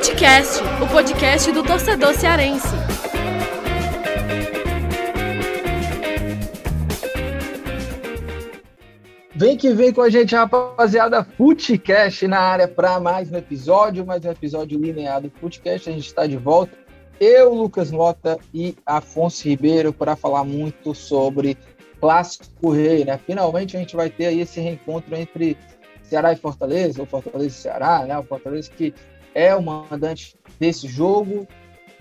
Futecast, o podcast do torcedor cearense. Vem que vem com a gente, rapaziada. Futecast na área para mais um episódio, mais um episódio lineado do Futecast. A gente está de volta. Eu, Lucas Mota e Afonso Ribeiro para falar muito sobre Clássico Rei, né? Finalmente a gente vai ter aí esse reencontro entre Ceará e Fortaleza, ou Fortaleza e Ceará, né? O Fortaleza que é o mandante desse jogo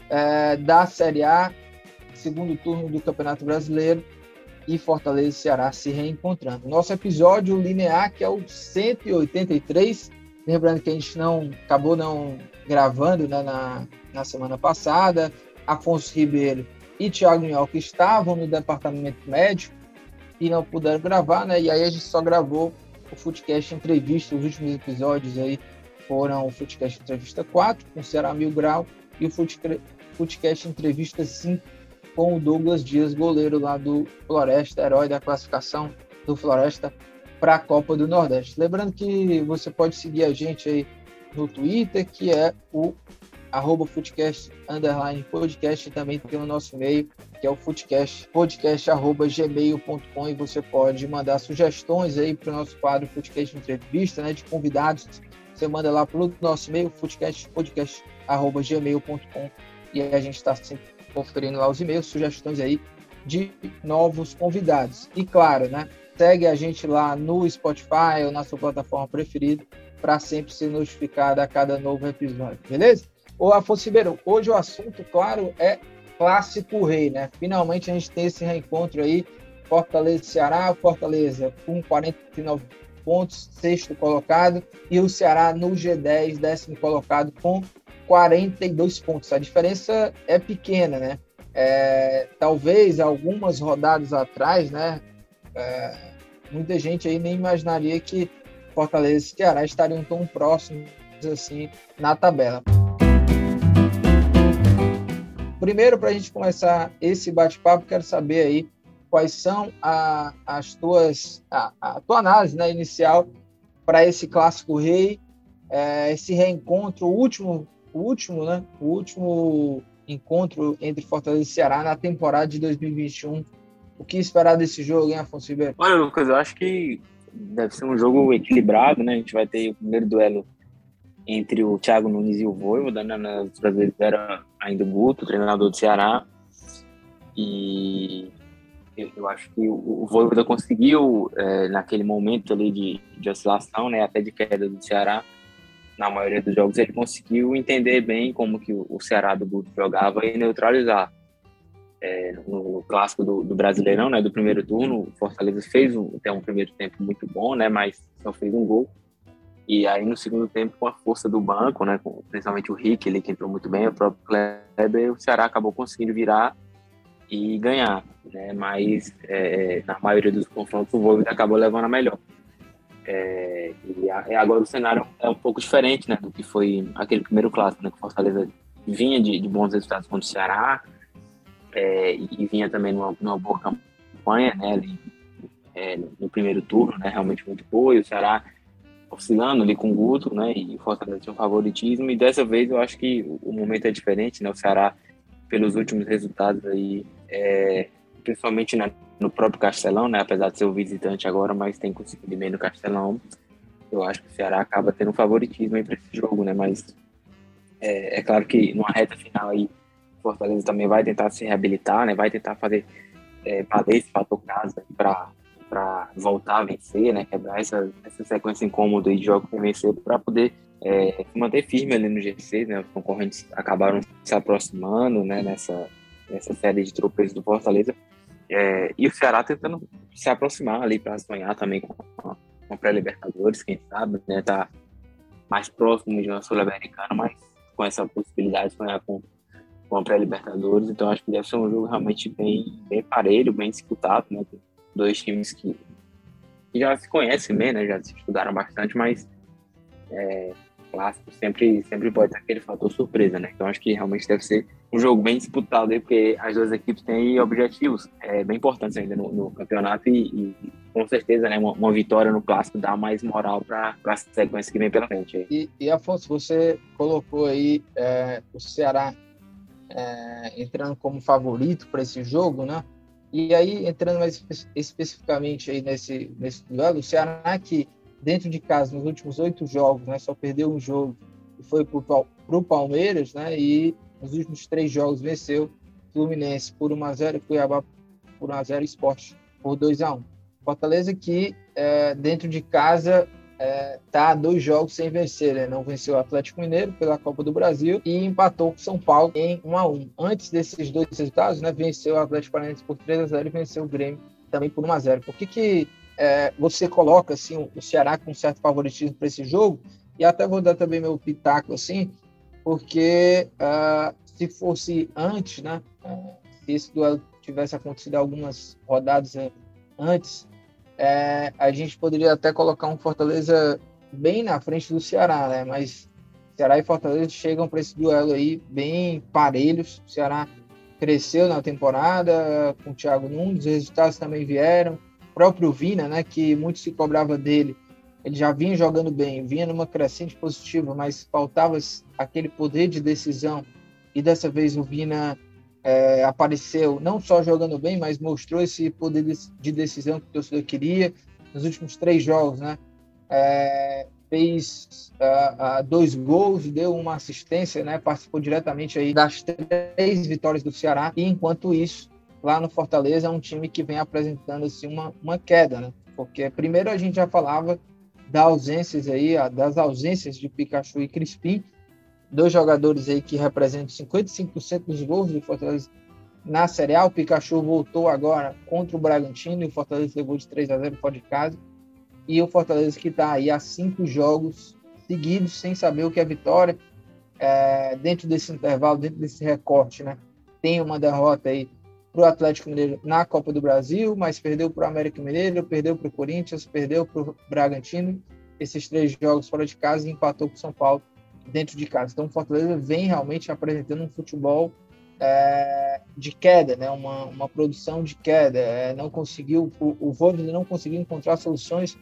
é, da Série A, segundo turno do Campeonato Brasileiro, e Fortaleza e Ceará se reencontrando. Nosso episódio linear, que é o 183, lembrando que a gente não acabou não gravando né, na, na semana passada, Afonso Ribeiro e Thiago Minhoca estavam no departamento médico e não puderam gravar, né? E aí a gente só gravou o Footcast Entrevista, os últimos episódios aí foram o Footcast Entrevista 4 com o Ceará Mil Grau e o Footcast Entrevista 5 com o Douglas Dias, goleiro lá do Floresta, herói da classificação do Floresta para a Copa do Nordeste. Lembrando que você pode seguir a gente aí no Twitter, que é o arroba underline podcast e também tem o nosso e-mail, que é o Footcast, podcast arroba gmail.com e você pode mandar sugestões aí para o nosso quadro Footcast Entrevista, né, de convidados você manda lá para o nosso e-mail, foodcast.gmail.com e a gente está sempre conferindo lá os e-mails, sugestões aí de novos convidados. E claro, né? Segue a gente lá no Spotify ou na sua plataforma preferida para sempre ser notificado a cada novo episódio, beleza? Ô Afonso Ribeiro, hoje o assunto, claro, é Clássico Rei, né? Finalmente a gente tem esse reencontro aí, Fortaleza e Ceará, Fortaleza com 49 pontos, sexto colocado, e o Ceará no G10, décimo colocado, com 42 pontos. A diferença é pequena, né? É, talvez algumas rodadas atrás, né? É, muita gente aí nem imaginaria que Fortaleza e Ceará estariam tão próximos assim na tabela. Primeiro, para a gente começar esse bate-papo, quero saber aí quais são a, as tuas a, a, tua análise né, inicial para esse clássico rei, é, esse reencontro, o último, o último, né, o último encontro entre Fortaleza e Ceará na temporada de 2021. O que esperar desse jogo, hein, Afonso Ribeiro? Olha, Lucas, eu acho que deve ser um jogo equilibrado, né? A gente vai ter o primeiro duelo entre o Thiago Nunes e o Voivoda, né? Nas brasileiras era ainda o Guto, treinador do Ceará. E eu acho que o, o Voivoda conseguiu, é, naquele momento ali de, de oscilação, né, até de queda do Ceará, na maioria dos jogos, ele conseguiu entender bem como que o, o Ceará do Guto jogava e neutralizar. É, no, clássico do, do, Brasileirão, né, do primeiro turno, o Fortaleza fez um, até um primeiro tempo muito bom, né, mas só fez um gol. E aí no segundo tempo, com a força do banco, né, com, principalmente o Rick, ele que entrou muito bem, o próprio Kleber, o Ceará acabou conseguindo virar e ganhar, né? Mas é, na maioria dos confrontos o Wolves acabou levando a melhor. É, e agora o cenário é um pouco diferente, né, do que foi aquele primeiro clássico, né, que o Fortaleza vinha de, de bons resultados contra o Ceará é, e vinha também numa, numa boa campanha, né, ali, é, no primeiro turno, né, realmente muito boa, e o Ceará oscilando ali com o Guto, né, e o Fortaleza tinha um favoritismo, e dessa vez eu acho que o momento é diferente, né, o Ceará, pelos últimos resultados aí, é, principalmente na, no próprio Castelão, né? Apesar de ser o visitante agora, mas tem conseguido bem no Castelão. Eu acho que o Ceará acaba tendo um favoritismo para esse jogo, né? Mas é, é, claro que numa reta final aí, o Fortaleza também vai tentar se reabilitar, né? Vai tentar fazer é, valer esse fator casa para voltar a vencer, né? Quebrar essa, essa sequência incômoda de jogos para vencer para poder é, manter firme ali no G6, né? Os concorrentes acabaram se aproximando, né? Nessa nessa série de tropeços do Fortaleza. É, e o Ceará tentando se aproximar ali para sonhar também com, com pré-Libertadores, quem sabe, né? Tá mais próximo de uma Sul-Americana, mas com essa possibilidade de sonhar com, com a pré-Libertadores. Então acho que deve ser um jogo realmente bem, bem parelho, bem disputado, né? Dois times que já se conhecem bem, né? Já se estudaram bastante, mas é, clássico sempre, sempre pode ter aquele fator surpresa, né? Então acho que realmente deve ser um jogo bem disputado aí, porque as duas equipes têm objetivos é, bem importantes ainda no, no campeonato e, e, com certeza né, uma, uma, vitória no clássico dá mais moral para a sequência que vem pela frente. E, e Afonso, você colocou aí é, o Ceará é, entrando como favorito para esse jogo, né? E aí, entrando mais especificamente aí nesse, nesse duelo, o Ceará que dentro de casa, nos últimos oito jogos, né, só perdeu um jogo e foi para o Palmeiras, né? E nos últimos três jogos venceu Fluminense por 1x0 e Cuiabá por 1x0 Esporte por 2x1. Fortaleza que é, dentro de casa é, dois jogos sem vencer, né? não venceu o Atlético Mineiro pela Copa do Brasil e empatou com São Paulo em 1 a 1. Antes desses dois resultados, né, venceu o Atlético Paranaense por 3 a 0 e venceu o Grêmio também por 1 a 0. Por que, que é, você coloca assim o Ceará com certo favoritismo para esse jogo? E até vou dar também meu pitaco assim, porque uh, se fosse antes, né, uh, se esse duelo tivesse acontecido algumas rodadas antes, é, a gente poderia até colocar um Fortaleza bem na frente do Ceará, né? Mas Ceará e Fortaleza chegam para esse duelo aí bem parelhos. O Ceará cresceu na temporada com o Thiago Nunes, os resultados também vieram. O próprio Vina, né, que muito se cobrava dele, ele já vinha jogando bem, vinha numa crescente positiva, mas faltava aquele poder de decisão. E dessa vez o Vina é, apareceu não só jogando bem, mas mostrou esse poder de decisão que o torcedor queria nos últimos três jogos, né? É, fez uh, uh, dois gols, deu uma assistência, né? Participou diretamente aí das três vitórias do Ceará. E enquanto isso, lá no Fortaleza é um time que vem apresentando assim uma, uma queda, né? Porque primeiro a gente já falava das ausências aí, das ausências de Pikachu e Crispim, dois jogadores aí que representam 55% dos gols do Fortaleza na Série A. O Pikachu voltou agora contra o Bragantino e o Fortaleza levou de 3 a 0 fora de casa. E o Fortaleza que está aí há cinco jogos seguidos sem saber o que é vitória. É, dentro desse intervalo, dentro desse recorte, né? Tem uma derrota aí para o Atlético Mineiro na Copa do Brasil, mas perdeu para o América Mineiro, perdeu para o Corinthians, perdeu para o Bragantino. Esses três jogos fora de casa e empatou com o São Paulo dentro de casa. Então o Fortaleza vem realmente apresentando um futebol é, de queda, né? uma, uma produção de queda. É, não conseguiu, o, o Voivoda não conseguiu encontrar soluções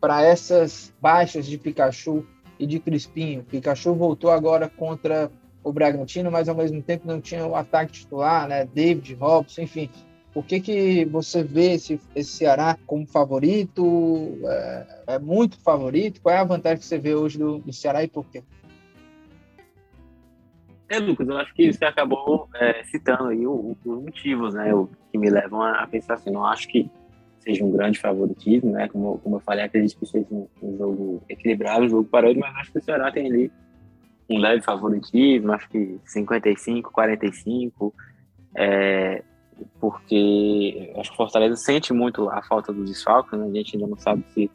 para essas baixas de Pikachu e de Crispinho. Pikachu voltou agora contra o Bragantino, mas ao mesmo tempo não tinha o ataque titular, né? David, Robson, enfim. Por que, que você vê esse, esse Ceará como favorito? É, é, muito favorito? Qual é a vantagem que você vê hoje do, do Ceará e por quê? É, Lucas, eu acho que você acabou é, citando aí os motivos, né, o, que me levam a, a, pensar assim, não acho que seja um grande favoritismo, né, como, como eu falei, acredito que seja um, um jogo equilibrado, um jogo parado, mas acho que o Ceará tem ali um leve favoritismo, acho que 55, 45, é, porque acho que o Fortaleza sente muito a falta dos desfalques, né, a gente ainda não sabe se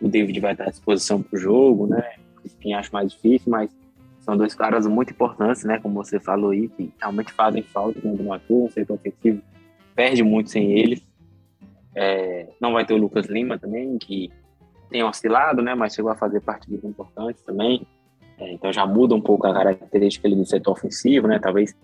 o David vai estar à disposição para o jogo, né, o Spin acho mais difícil, mas são dois caras muito importantes, né? Como você falou aí, que realmente fazem falta quando não atua, um setor ofensivo perde muito sem eles. É, não vai ter o Lucas Lima também, que tem oscilado, né? Mas chegou a fazer partidas importantes também. É, então já muda um pouco a característica ali do setor ofensivo, né? Talvez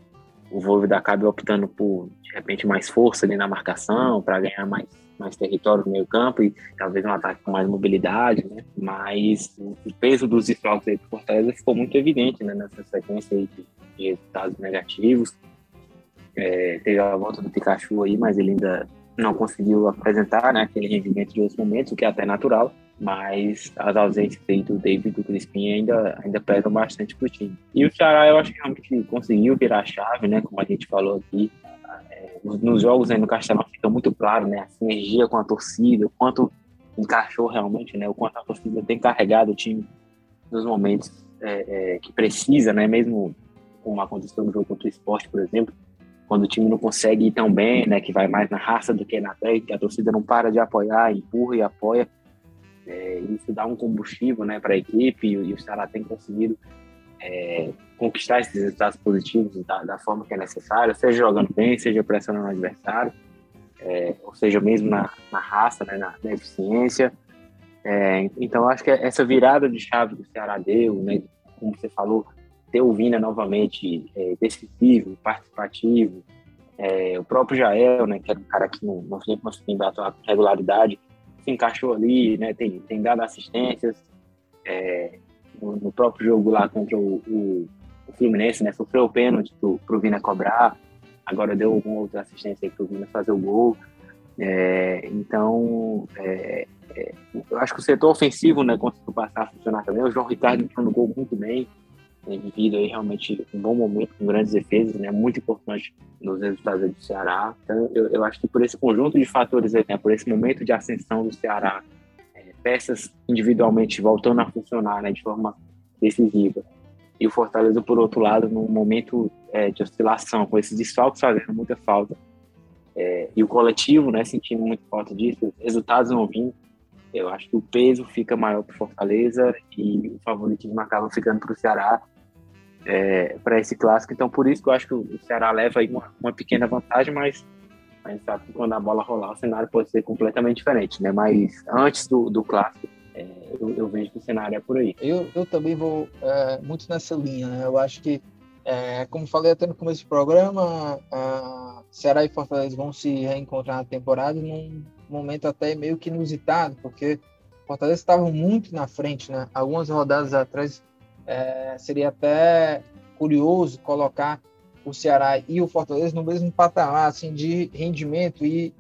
o Volvo acabe optando por, de repente, mais força ali na marcação, para ganhar mais mais território no meio campo e talvez um ataque com mais mobilidade, né? Mas o peso dos desfalques aí do Fortaleza ficou muito evidente, né? Nessa sequência aí de, de resultados negativos. É, teve a volta do Pikachu aí, mas ele ainda não conseguiu apresentar né, aquele rendimento de outros momentos, o que é até natural, mas as ausências aí do David e do Crispim ainda, ainda pesam bastante pro time. E o Ceará, eu acho que realmente conseguiu virar a chave, né, como a gente falou aqui, nos jogos aí no Castelão fica muito claro, né? A sinergia com a torcida, o quanto encaixou realmente, né? O quanto a torcida tem carregado o time nos momentos é, é, que precisa, né? Mesmo como aconteceu no jogo contra o esporte, por exemplo, quando o time não consegue ir tão bem, né? Que vai mais na raça do que na técnica, a torcida não para de apoiar, empurra e apoia. É, isso dá um combustível, né? Para a equipe e, e o Ceará tem conseguido é, conquistar esses resultados positivos da, da, forma que é necessária, seja jogando bem, seja pressionando o adversário, é, ou seja, mesmo na, na raça, né, na, na eficiência. É, então, acho que essa virada de chave que o Ceará deu, né, como você falou, ter o Vina novamente é, decisivo, participativo, é, o próprio Jael, né, que era um cara que não, não conseguindo atuar com regularidade, encaixou ali, né, tem, tem dado assistências, é, no, no, próprio jogo lá contra o, o, o Fluminense, né, sofreu o pênalti para o Vina cobrar, agora deu alguma outra assistência para o Vina fazer o gol, é, então, é, é, eu acho que o setor ofensivo né, conseguiu passar a funcionar também. O João Ricardo entrou no gol muito bem, tem vivido aí realmente um bom momento com grandes defesas, né, muito importante nos resultados do Ceará. Então, eu, eu acho que por esse conjunto de fatores aí, né, por esse momento de ascensão do Ceará, é, peças individualmente voltando a funcionar né, de forma decisiva. E o Fortaleza, por outro lado, num momento é, de oscilação, com esses desfalques fazendo muita falta, é, e o coletivo, né, sentindo muito falta disso, resultados não vindo, eu acho que o peso fica maior para Fortaleza e o favoritismo acaba ficando para o Ceará é, para esse clássico. Então, por isso que eu acho que o Ceará leva aí uma, uma pequena vantagem, mas a gente sabe que quando a bola rolar, o cenário pode ser completamente diferente, né? Mas antes do, do clássico, é, eu, eu, vejo que o cenário é por aí. Eu, eu também vou é, muito nessa linha, né? Eu acho que, é, como falei até no começo do programa, Ceará e Fortaleza vão se reencontrar na temporada num momento até meio que inusitado, porque Fortaleza estava muito na frente, né? Algumas rodadas atrás é, seria até curioso colocar o Ceará e o Fortaleza no mesmo patamar assim de rendimento e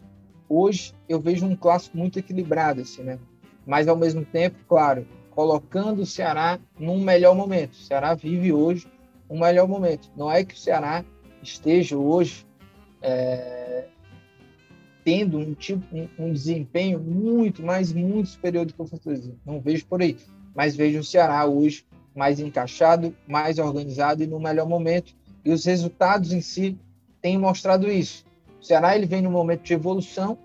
hoje eu vejo um clássico muito equilibrado assim, né? Mas ao mesmo tempo, claro, colocando o Ceará num melhor momento. O Ceará vive hoje um melhor momento. Não é que o Ceará esteja hoje é, tendo um tipo um, um, desempenho muito, mas muito superior do que o Fortaleza. Não vejo por aí, mas vejo o Ceará hoje mais encaixado, mais organizado e no melhor momento. E os resultados em si têm mostrado isso. O Ceará ele vem no momento de evolução,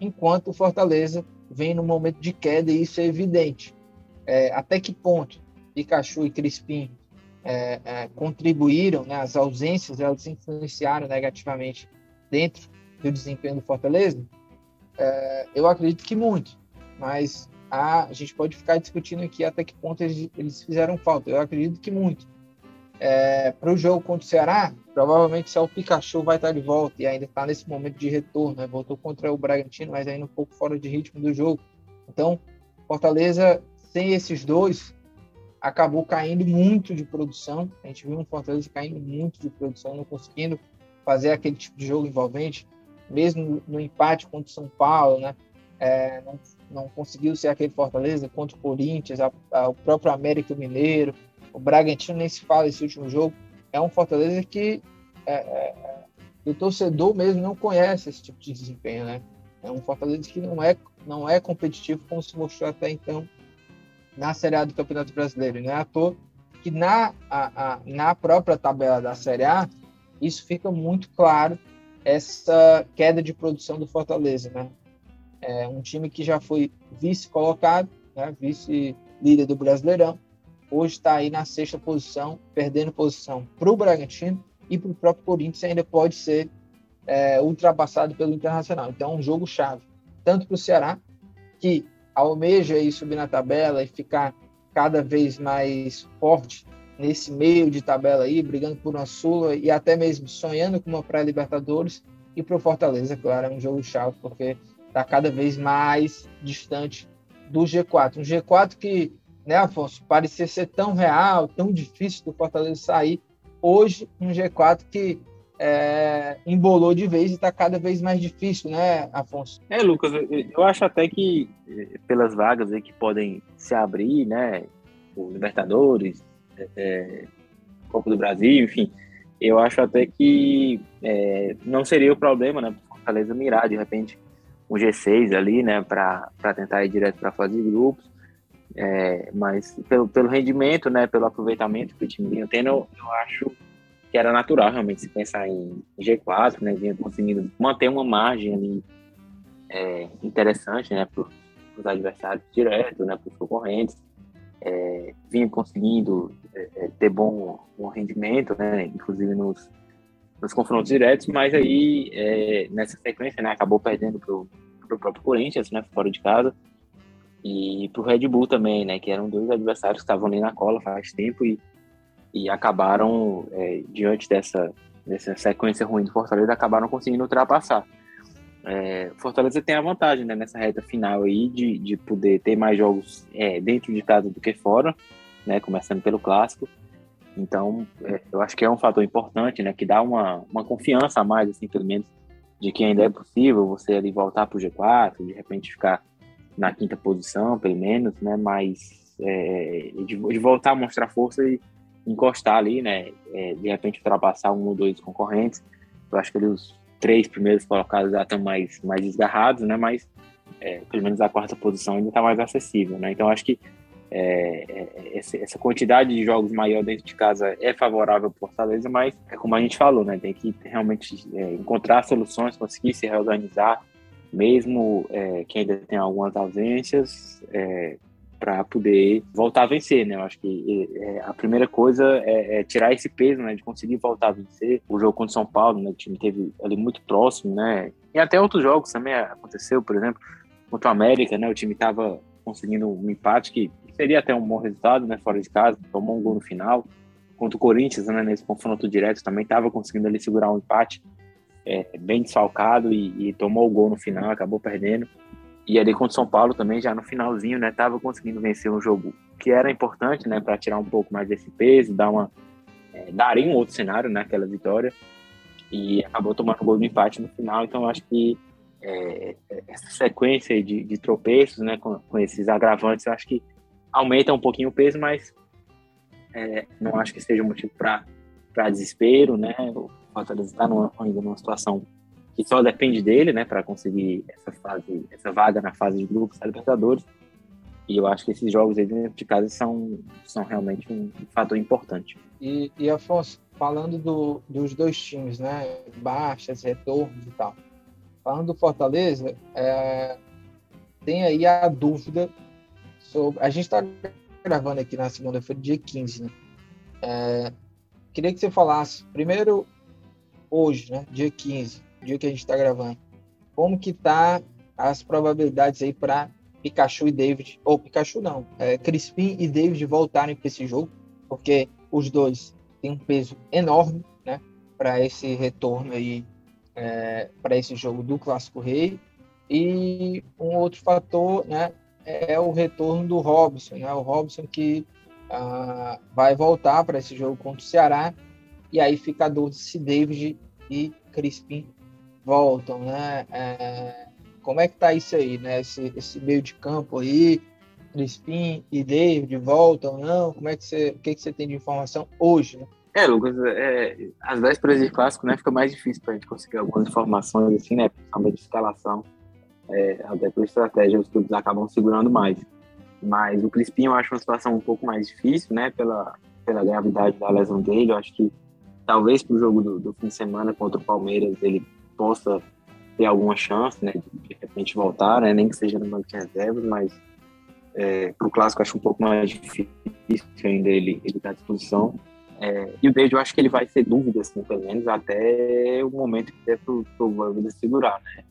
enquanto o Fortaleza vem no momento de queda e isso é evidente. É, até que ponto Pikachu e Crispim é, é, contribuíram, né, as ausências elas influenciaram negativamente dentro do desempenho do Fortaleza? É, eu acredito que muito, mas a, a, gente pode ficar discutindo aqui até que ponto eles, eles fizeram falta. Eu acredito que muito. É, para o jogo contra o Ceará, provavelmente só o Pikachu vai estar de volta e ainda está nesse momento de retorno. Né? Voltou contra o Bragantino, mas ainda um pouco fora de ritmo do jogo. Então, Fortaleza, sem esses dois, acabou caindo muito de produção. A gente viu um Fortaleza caindo muito de produção, não conseguindo fazer aquele tipo de jogo envolvente mesmo no empate contra o São Paulo, né? É, não, não, conseguiu ser aquele Fortaleza contra o Corinthians, a, a, o próprio América Mineiro, o Bragantino nem se fala esse último jogo. É um Fortaleza que é, é, o torcedor mesmo não conhece esse tipo de desempenho, né? É um Fortaleza que não é, não é competitivo como se mostrou até então na Série A do Campeonato Brasileiro. Não é à toa que na, a, a, na própria tabela da Série A isso fica muito claro essa queda de produção do Fortaleza, né? É um time que já foi vice-colocado, né? vice-líder do Brasileirão, hoje está aí na sexta posição, perdendo posição para o Bragantino e para o próprio Corinthians ainda pode ser é, ultrapassado pelo Internacional. Então, é um jogo chave, tanto para o Ceará, que almeja aí subir na tabela e ficar cada vez mais forte nesse meio de tabela aí, brigando por uma Sula e até mesmo sonhando com uma pré-Libertadores. E para o Fortaleza, claro, é um jogo chave, porque está cada vez mais distante do G4. Um G4 que, né, Afonso, parecia ser tão real, tão difícil do Fortaleza sair. Hoje, um G4 que é, embolou de vez e está cada vez mais difícil, né, Afonso? É, Lucas, eu acho até que eh, pelas vagas aí que podem se abrir, né, o Libertadores, é, Copa do Brasil, enfim, eu acho até que é, não seria o problema, né, Fortaleza mirar de repente um G6 ali, né, para tentar ir direto para a fase de grupos, é, mas pelo, pelo rendimento, né, pelo aproveitamento que o time vinha tendo, eu, eu acho que era natural realmente se pensar em G4, né, vinha conseguindo manter uma margem ali é, interessante, né, para os adversários direto, né, para os concorrentes, é, vinha conseguindo é, é, ter bom, bom rendimento, né, inclusive nos, nos confrontos diretos, mas aí é, nessa sequência né, acabou perdendo para o próprio Corinthians, né, fora de casa, e para o Red Bull também, né, que eram dois adversários que estavam ali na cola faz tempo e e acabaram, é, diante dessa, dessa sequência ruim do Fortaleza, acabaram conseguindo ultrapassar. É, Fortaleza tem a vantagem né, nessa reta final aí de, de poder ter mais jogos é, dentro de casa do que fora, né, começando pelo clássico. Então, é, eu acho que é um fator importante, né, que dá uma, uma confiança a mais, assim, pelo menos, de que ainda é possível você ali voltar para o G4, de repente ficar na quinta posição, pelo menos, né, mas é, de, de, voltar a mostrar força e encostar ali, né, é, de repente ultrapassar um ou dois concorrentes. Eu acho que eles três primeiros colocados já estão mais, mais desgarrados, né? Mas é, pelo menos a quarta posição ainda está mais acessível, né? Então acho que é, é, essa quantidade de jogos maior dentro de casa é favorável para Fortaleza, mas é como a gente falou, né? Tem que realmente é, encontrar soluções, conseguir se reorganizar, mesmo é, que ainda tem algumas ausências, é, para poder voltar a vencer, né? Eu acho que é, a primeira coisa é, tirar esse peso, né? De conseguir voltar a vencer. O jogo contra o São Paulo, né? O time teve ali muito próximo, né? E até outros jogos também aconteceu, por exemplo, contra o América, né? O time estava conseguindo um empate que seria até um bom resultado, né? Fora de casa, tomou um gol no final. Contra o Corinthians, né? Nesse confronto direto também estava conseguindo ali segurar um empate é, bem desfalcado e, e tomou o gol no final, acabou perdendo. E ali contra o São Paulo também, já no finalzinho, né, tava conseguindo vencer um jogo que era importante, né, para tirar um pouco mais desse peso, dar uma é, daria um outro cenário né, vitória e acabou tomando um gol de empate no final. Então acho que é, essa sequência de, de tropeços, né, com, com, esses agravantes, eu acho que aumenta um pouquinho o peso, mas é, não acho que seja um motivo para desespero, né? O Fortaleza está ainda numa situação que só depende dele, né, para conseguir essa fase, essa vaga na fase de grupos da Libertadores. E eu acho que esses jogos aí dentro de casa são, são realmente um fator importante. E, e Afonso, falando do, dos dois times, né, baixas, retornos e tal. Falando do Fortaleza, é, tem aí a dúvida sobre. A gente está gravando aqui na segunda-feira, dia 15, né? É, queria que você falasse, primeiro, hoje, né, dia 15, dia que a gente está gravando, como que tá as probabilidades aí para Pikachu e David, ou Pikachu não, é, Crispim e David voltarem para esse jogo, porque os dois têm um peso enorme, né, para esse retorno aí, é, para esse jogo do Clássico Rei. E um outro fator, né, é o retorno do Robson, né, o Robson que ah, vai voltar para esse jogo contra o Ceará, e aí fica a dúvida se David e Crispim voltam, né? É, como é que tá isso aí, né? Esse, esse meio de campo aí, Crispim e David voltam, não? Como é que você, o que, que você tem de informação hoje, né? É, Lucas, é, às vésperas de clássico, né, fica mais difícil para a gente conseguir algumas informações, assim, né, principalmente de escalação, é, até por estratégia, os clubes acabam segurando mais. Mas o Crispim eu acho uma situação um pouco mais difícil, né, pela, pela gravidade da lesão dele, eu acho que talvez para o jogo do, do, fim de semana contra o Palmeiras ele possa ter alguma chance, né, de, repente voltar, né, nem que seja no banco de reservas, mas é, para o clássico acho um pouco mais difícil ainda ele ele tá à disposição. É, e o David eu acho que ele vai ser dúvida, assim, pelo menos até o momento que der para o segurar, né.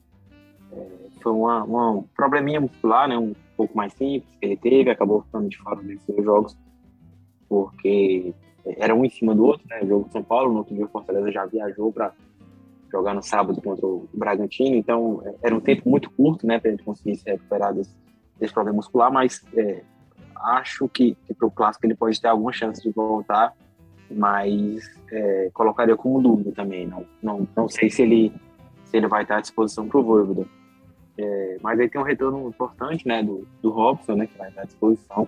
Foi uma, uma, um probleminha muscular, né, um pouco mais simples que ele teve, acabou ficando de fora desses dois jogos, porque era um em cima do outro, né, o jogo de São Paulo, no outro dia o Fortaleza já viajou para jogar no sábado contra o Bragantino, então é, era um tempo muito curto, né, para gente conseguir se recuperar desse, desse problema muscular, mas é, acho que, que para o clássico ele pode ter alguma chance de voltar, mas é, colocaria como dúvida também, não, não, não sei se ele, se ele vai estar à disposição para o Voivoda. É, mas aí tem um retorno importante, né, do, do Robson, né, que vai estar à disposição.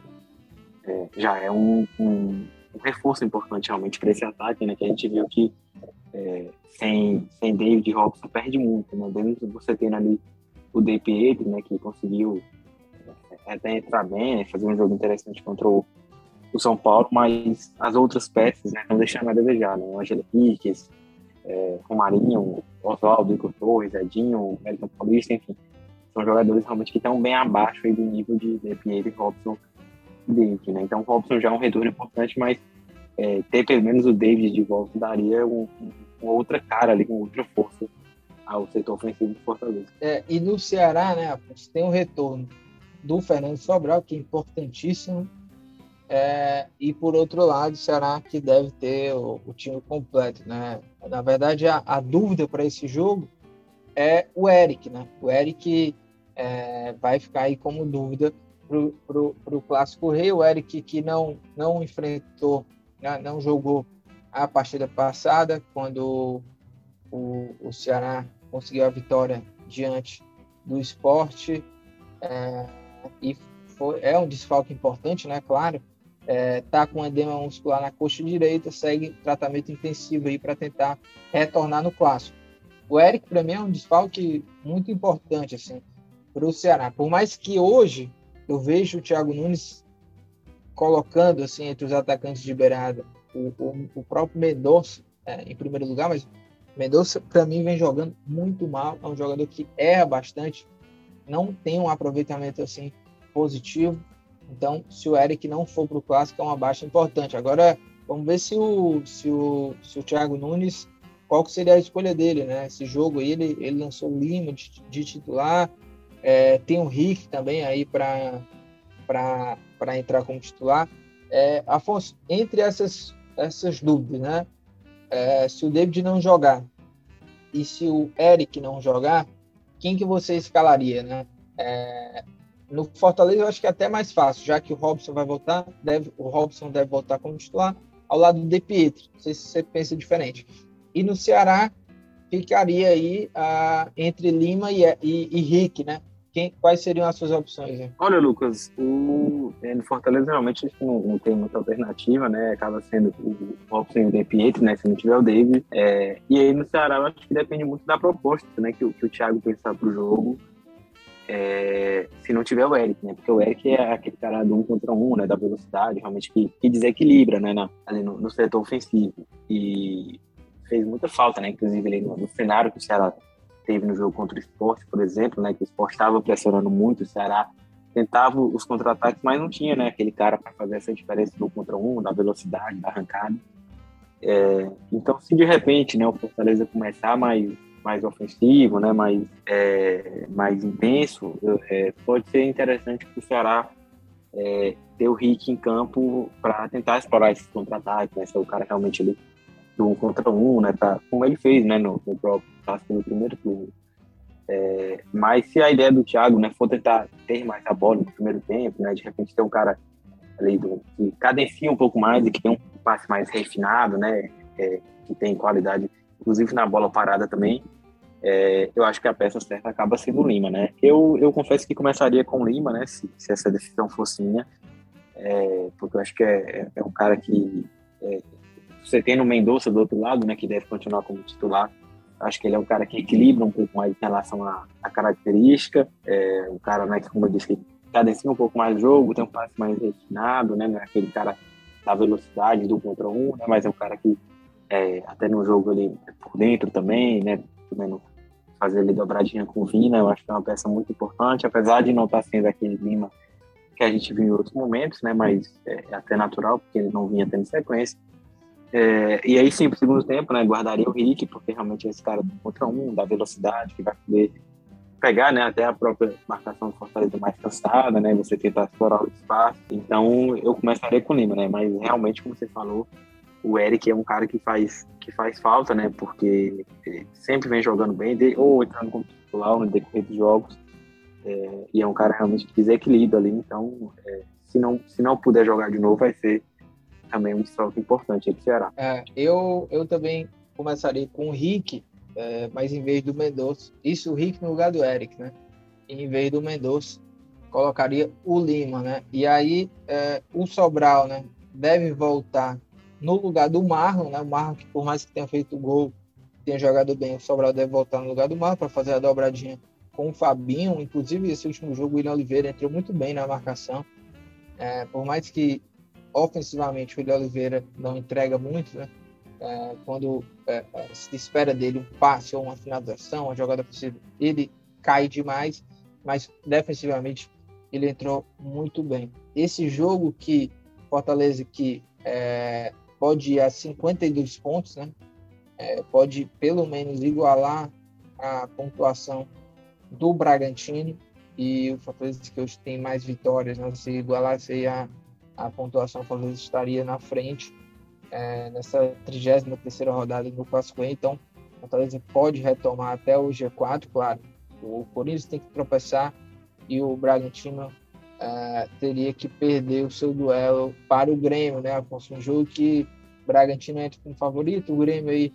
É, já é um, um, um reforço importante realmente para esse ataque, né, que a gente viu que é, sem, sem David Robson perde muito, né? Dentro você tem ali o Pietri, né, que conseguiu é, até entrar bem, né, fazer um jogo interessante contra o, o São Paulo, mas as outras peças né, não deixam nada a desejar, né? O Angela Piques, é, Romarinho, Oswaldo, Igor Torres, Edinho, América Paulista, enfim, são jogadores realmente que estão bem abaixo do nível de Day Pietri, Robson e David, né? Então o Robson já é um retorno importante, mas é, ter pelo menos o David de volta daria um, uma outra cara ali, com outra força ao setor ofensivo do Fortaleza. É, e no Ceará, né, tem o retorno do Fernando Sobral, que é importantíssimo, É, e por outro lado, o Ceará que deve ter o, o time completo, né? Na verdade, a, a dúvida para esse jogo é o Eric, né? O Eric é, vai ficar aí como dúvida para o Clássico Rei. O Eric que não, não enfrentou, né? não jogou a partida passada, quando o, o Ceará conseguiu a vitória diante do esporte. É, e foi, é um desfalque importante, né? Claro, é, tá com edema muscular na coxa direita, segue tratamento intensivo aí para tentar retornar no clássico. O Eric, para mim, é um desfalque muito importante assim, para o Ceará. Por mais que hoje eu vejo o Thiago Nunes colocando assim entre os atacantes de beirada o, o, o próprio Mendonça é, em primeiro lugar, mas Mendonça, para mim, vem jogando muito mal. É um jogador que erra bastante, não tem um aproveitamento assim positivo. Então, se o Eric não for para o clássico, é uma baixa importante. Agora, vamos ver se o, se o, se o Thiago Nunes, qual que seria a escolha dele, né? Esse jogo aí, ele, ele lançou o Lima de, de titular, é, tem o Rick também aí para entrar como titular. É, Afonso, entre essas, essas dúvidas, né? É, se o David não jogar e se o Eric não jogar, quem que você escalaria, né? É, no Fortaleza eu acho que é até mais fácil, já que o Robson vai voltar, deve, o Robson deve voltar como titular, ao lado do De Pietro. Não sei se você pensa diferente. E no Ceará ficaria aí ah, entre Lima e, e, e Rick, né? Quem, quais seriam as suas opções? Olha, Lucas, o, é, no Fortaleza realmente não, não, tem muita alternativa, né? Acaba sendo o Robson e o De Pietro, né? Se não tiver o David. É, e aí no Ceará eu acho que depende muito da proposta, né? Que, que o Thiago pensar para o jogo é, se não tiver o Eric, né? Porque o Eric é aquele cara do um contra um, né? Da velocidade, realmente que, que desequilibra, né? Na, ali no, no, setor ofensivo. E fez muita falta, né? Inclusive ali no, no cenário que o Ceará teve no jogo contra o Esporte, por exemplo, né? Que o Esporte estava pressionando muito, o Ceará tentava os contra-ataques, mas não tinha, né? Aquele cara para fazer essa diferença do contra um, da velocidade, da arrancada. É, então, se de repente, né? O Fortaleza começar mais mais ofensivo, né, mais, é, mais intenso, é, pode ser interessante para o Ceará é, ter o Rick em campo para tentar explorar esses contra-ataques, né, ser o cara realmente ali do um contra um, né, pra, como ele fez né, no, no próprio clássico no primeiro turno. É, mas se a ideia do Thiago né, for tentar ter mais a bola no primeiro tempo, né, de repente ter um cara ali do, que cadencia um pouco mais e que tem um passe mais refinado, né, é, que tem qualidade inclusive na bola parada também, é, eu acho que a peça certa acaba sendo o Lima, né? Eu, eu confesso que começaria com o Lima, né? Se, se essa decisão fosse minha, é, porque eu acho que é, é um cara que é, você tem no Mendonça do outro lado, né? Que deve continuar como titular. Acho que ele é um cara que equilibra um pouco mais em relação à, à característica. É um cara, né? Que como eu disse, cadencia um pouco mais o jogo, tem um passe mais refinado, né? Não é aquele cara da velocidade do contra um, né? Mas é um cara que é, até no jogo ali por dentro também, né? Também fazer ali dobradinha com o Vina, eu acho que é uma peça muito importante, apesar de não estar sendo aquele Lima que a gente viu em outros momentos, né? Mas é, é até natural, porque ele não vinha tendo sequência. É, e aí sim, pro segundo tempo, né? Guardaria o Rick, porque realmente é esse cara do contra um, da velocidade, que vai poder pegar, né? Até a própria marcação do Fortaleza mais cansada, né? Você tentar explorar o espaço. Então, eu começaria com o Lima, né? Mas realmente, como você falou, o Eric é um cara que faz, que faz falta, né? Porque sempre vem jogando bem, ou entrando como titular no decorrer dos jogos. É, e é um cara realmente que desequilibra ali. Então, é, se, não, se não puder jogar de novo, vai ser também um desfalque importante aqui Ceará. É, eu, eu também começaria com o Rick, é, mas em vez do Mendonça. Isso, o Rick no lugar do Eric, né? Em vez do Mendonça, colocaria o Lima, né? E aí, é, o Sobral, né? Deve voltar no lugar do Marlon, né? O Marlon, que por mais que tenha feito gol, tenha jogado bem, o Sobral deve voltar no lugar do Marlon para fazer a dobradinha com o Fabinho. Inclusive, esse último jogo, o William Oliveira entrou muito bem na marcação. É, por mais que ofensivamente o William Oliveira não entrega muito, né? É, quando é, é se espera dele um passe ou uma finalização, uma jogada possível, ele cai demais, mas defensivamente ele entrou muito bem. Esse jogo que Fortaleza que é, pode ir a 52 pontos, né? É, pode pelo menos igualar a pontuação do Bragantino e o Fortaleza que hoje tem mais vitórias, né? se igualasse a, a pontuação Fortaleza estaria na frente é, nessa 33 rodada do Clássico. Então, Fortaleza pode retomar até o G4, claro. O Corinthians tem que tropeçar e o Bragantino é, teria que perder o seu duelo para o Grêmio, né, Afonso? Um jogo que o Bragantino entra como favorito, o Grêmio aí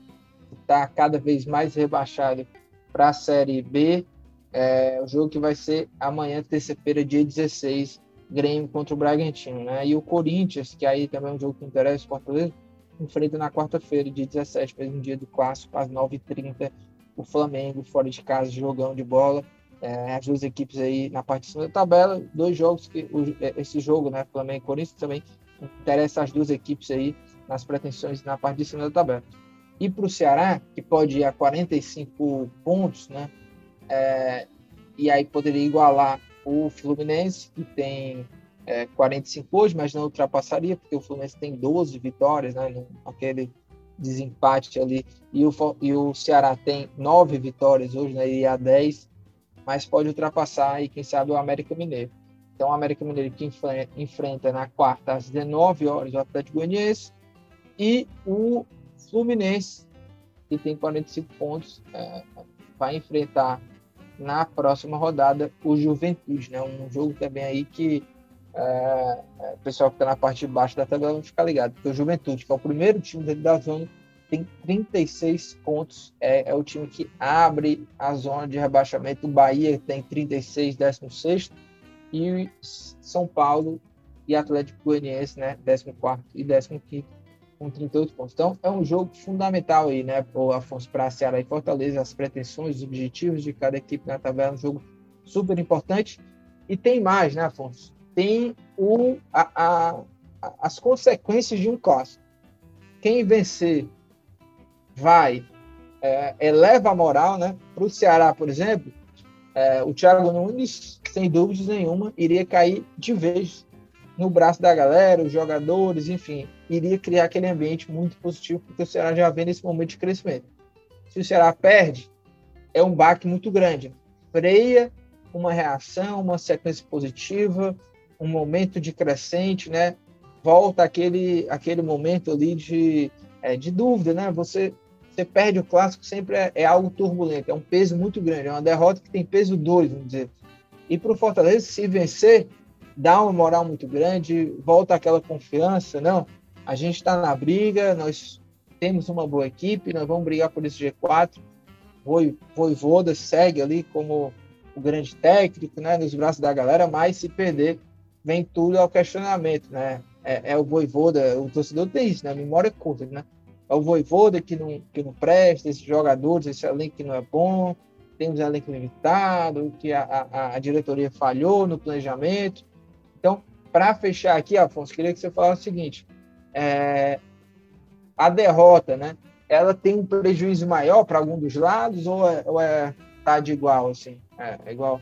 está cada vez mais rebaixado para a Série B. É, o jogo que vai ser amanhã, terça-feira, dia 16, Grêmio contra o Bragantino, né? E o Corinthians, que aí também é um jogo que interessa o Fortaleza, enfrenta na quarta-feira, dia 17, mesmo dia do clássico, às 9h30, o Flamengo, fora de casa, jogão de bola. É, as duas equipes aí na parte de cima da tabela, dois jogos que o, é, esse jogo, né, Flamengo e Corinthians também interessa as duas equipes aí nas pretensões na parte de cima da tabela. E para o Ceará, que pode ir a 45 pontos, né, é, e aí poderia igualar o Fluminense, que tem é, 45 hoje, mas não ultrapassaria, porque o Fluminense tem 12 vitórias, né, aquele desempate ali, e o, e o Ceará tem 9 vitórias hoje, né, e a 10, mas pode ultrapassar e quem sabe o América Mineiro. Então, o América Mineiro que enfrenta na quarta às 19 horas o Atlético Goianiense e o Fluminense, que tem 45 pontos, é, vai enfrentar na próxima rodada o Juventude, né? Um jogo também aí que é, é o pessoal que está na parte de baixo da tabela vai ficar ligado, porque o Juventude, que é o primeiro time da zona, tem 36 pontos, é, é, o time que abre a zona de rebaixamento. O Bahia tem 36, 16, e São Paulo e Atlético Goianiense, né, 14 e 15 com 38 pontos. Então, é um jogo fundamental aí, né, o Afonso, para Ceará e Fortaleza, as pretensões, os objetivos de cada equipe na tabela, um jogo super importante. E tem mais, né, Afonso? Tem o, a, a, as consequências de um clássico. Quem vencer vai, é, eleva a moral, né? Para o Ceará, por exemplo, é, o Thiago Nunes, sem dúvidas nenhuma, iria cair de vez no braço da galera, os jogadores, enfim, iria criar aquele ambiente muito positivo, porque o Ceará já vem nesse momento de crescimento. Se o Ceará perde, é um baque muito grande. Freia uma reação, uma sequência positiva, um momento de crescente, né? Volta aquele, aquele momento ali de, é, de dúvida, né? Você, você perde o clássico sempre é, é, algo turbulento, é um peso muito grande, é uma derrota que tem peso dois, vamos dizer. E para o Fortaleza, se vencer, dá uma moral muito grande, volta aquela confiança, não, a gente está na briga, nós temos uma boa equipe, nós vamos brigar por esse G4, Voivoda segue ali como o grande técnico, né, nos braços da galera, mas se perder, vem tudo ao questionamento, né, é, é o Voivoda, o torcedor tem isso, né, memória é curta, né, é o Voivoda que não, que não presta, esses jogadores, esse elenco que não é bom, temos elenco limitado, que a, a, a diretoria falhou no planejamento, então, para fechar aqui, Afonso, queria que você falasse o seguinte: é, a derrota, né? Ela tem um prejuízo maior para algum dos lados ou é, ou é tá de igual assim? É, é igual.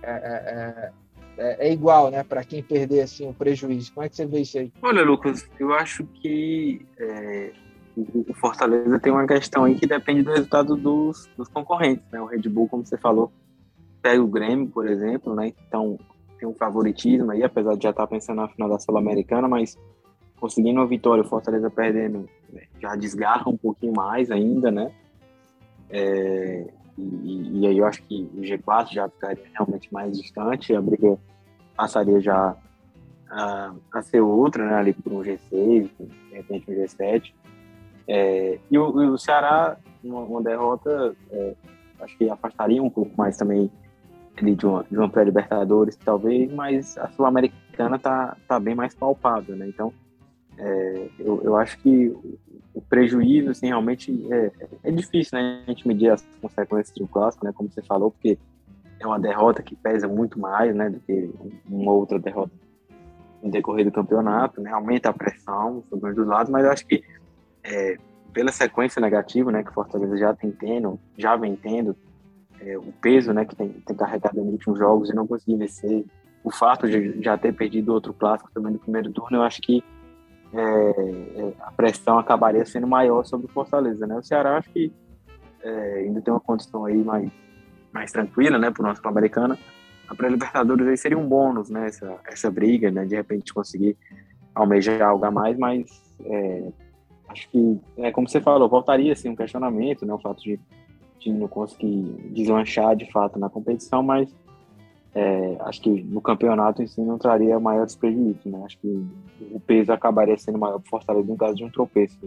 É, é, é, é igual, né? Para quem perder assim o prejuízo. Como é que você vê isso aí? Olha, Lucas, eu acho que o Fortaleza tem uma questão aí que depende do resultado dos, dos concorrentes, né? O Red Bull, como você falou, pega o Grêmio, por exemplo, né? Então tem um favoritismo aí, apesar de já estar pensando na final da Sul-Americana, mas conseguindo uma vitória, o Fortaleza perdendo, né, já desgarra um pouquinho mais ainda, né? É, e, e, aí eu acho que o G4 já ficaria realmente mais distante, a briga passaria já a, a ser outra, né? Ali por um G6, de repente um G7. É, e, o, e, o, Ceará, uma, uma derrota, é, acho que afastaria um pouco mais também de uma, uma pré-libertadores, talvez, mas a Sul-Americana tá, tá bem mais palpável, né? Então, é, eu, eu acho que o prejuízo, assim, realmente é, é difícil, né? A gente medir as consequências do clássico, né? Como você falou, porque é uma derrota que pesa muito mais, né? Do que uma outra derrota no decorrer do campeonato, né? Aumenta a pressão sobre os dois lados, mas eu acho que é, pela sequência negativa, né? Que o Fortaleza já tem tendo, já vem tendo, é, o peso né, que tem, tem carregado nos últimos jogos e não conseguir vencer, o fato de já ter perdido outro clássico também no primeiro turno, eu acho que é, é, a pressão acabaria sendo maior sobre o Fortaleza. Né? O Ceará acho que é, ainda tem uma condição aí mais, mais tranquila né, para o nosso Sul-Americana. A pré-Libertadores aí seria um bônus, né, essa, essa briga, né, de repente conseguir almeja algo a mais, mas é, acho que, é, como você falou, voltaria assim, um questionamento, né, o fato de time não conseguir deslanchar de fato na competição, mas é, acho que no campeonato em si não traria maior prejuízos, né? Acho que o peso acabaria sendo maior para Fortaleza no caso de um tropeço.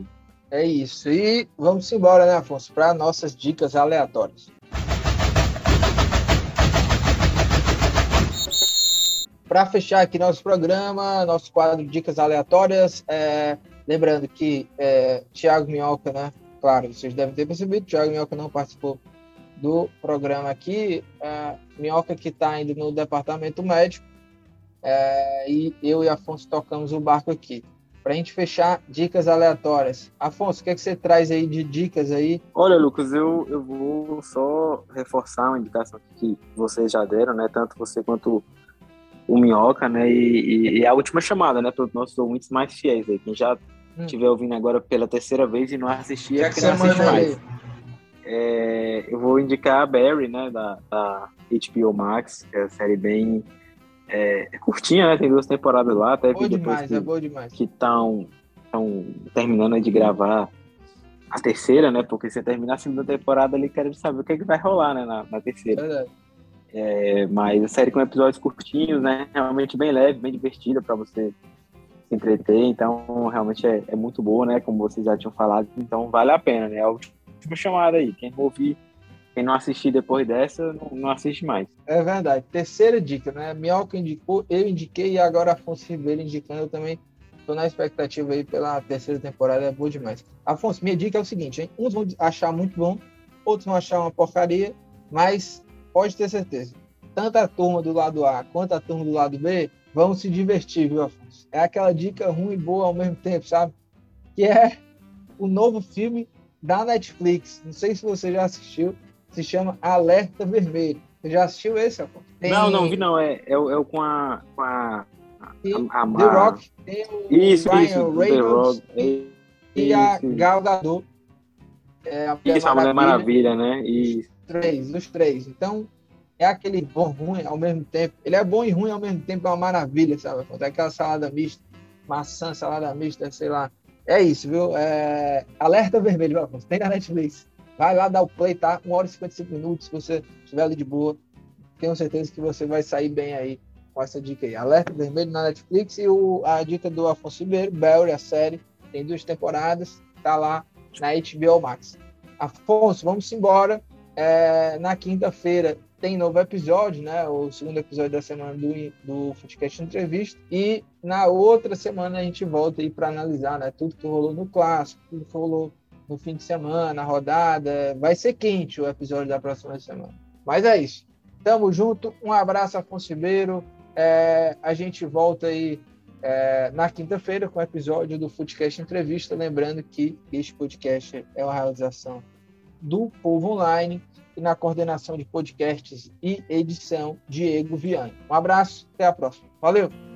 É isso. E vamos embora, né, Afonso, para nossas dicas aleatórias. Para fechar aqui nosso programa, nosso quadro de dicas aleatórias, é, lembrando que é, Thiago Minhoca, né? Claro, vocês devem ter percebido, Thiago Minhoca não participou do programa aqui. É, Minhoca que está indo no departamento médico é, e eu e Afonso tocamos o barco aqui. Para a gente fechar, dicas aleatórias. Afonso, o que, é que você traz aí de dicas aí? Olha, Lucas, eu, eu vou só reforçar uma indicação que vocês já deram, né? Tanto você quanto o Minhoca, né? E, e, e a última chamada, né? Para os nossos ouvintes mais fiéis aí. Quem já. Estiver ouvindo agora pela terceira vez e não assistia, que, que não assiste mais. É, eu vou indicar a Barry, né, da, da, HBO Max, que é a série bem é, é, curtinha, né, tem duas temporadas lá, até boa demais, que, é boa demais. que estão terminando de gravar a terceira, né, porque você terminar a segunda temporada ali querendo saber o que, é que vai rolar, né, na, na terceira. Verdade. É, mas a série com episódios curtinhos, né, realmente bem leve, bem divertida para você se entreter, então realmente é, é, muito boa, né, como vocês já tinham falado, então vale a pena, né, é o última chamada aí. Quem ouvir, quem não assistir depois dessa, não, não, assiste mais. É verdade. Terceira dica, né? Minhoca indicou, eu indiquei e agora Afonso Ribeiro indicando. Eu também estou na expectativa aí pela terceira temporada. É boa demais. Afonso, minha dica é o seguinte, hein? Uns vão achar muito bom, outros vão achar uma porcaria, mas pode ter certeza. Tanto a turma do lado A quanto a turma do lado B vão se divertir, viu, Afonso? É aquela dica ruim e boa ao mesmo tempo, sabe? Que é o novo filme da Netflix. Não sei se você já assistiu. Se chama Alerta Vermelho. Você já assistiu esse, Afonso? Tem... Não, não vi não. É, é, o, é o com a... Com a... A, a, The Rock, tem o isso, Ryan isso, Reynolds e, e a Gal Gadot. É, a isso, a Mulher Maravilha, né? E... Os três, os três. Então, é aquele bom ruim ao mesmo tempo. Ele é bom e ruim ao mesmo tempo, é uma maravilha, sabe? É aquela salada mista, maçã, salada mista, sei lá, é isso, viu? É... Alerta vermelho, Afonso. Tem na Netflix. Vai lá dar o play, tá? 1 hora e 55 minutos, se você estiver ali de boa. Tenho certeza que você vai sair bem aí com essa dica aí. Alerta vermelho na Netflix e o, a dica do Afonso Ribeiro, Barry, a série. Tem duas temporadas, tá lá na HBO Max. Afonso, vamos embora. É, na quinta-feira tem novo episódio, né? O segundo episódio da semana do, do Footcast Entrevista. E na outra semana a gente volta aí para analisar, né? Tudo que rolou no clássico, tudo que rolou no fim de semana, a rodada. Vai ser quente o episódio da próxima semana. Mas é isso. Tamo junto. Um abraço, Afonso Ribeiro. É, a gente volta aí é, na quinta-feira com o episódio do Footcast Entrevista. Lembrando que este podcast é uma realização do Povo Online e na coordenação de podcasts e edição, Diego Viane. Um abraço, até a próxima. Valeu!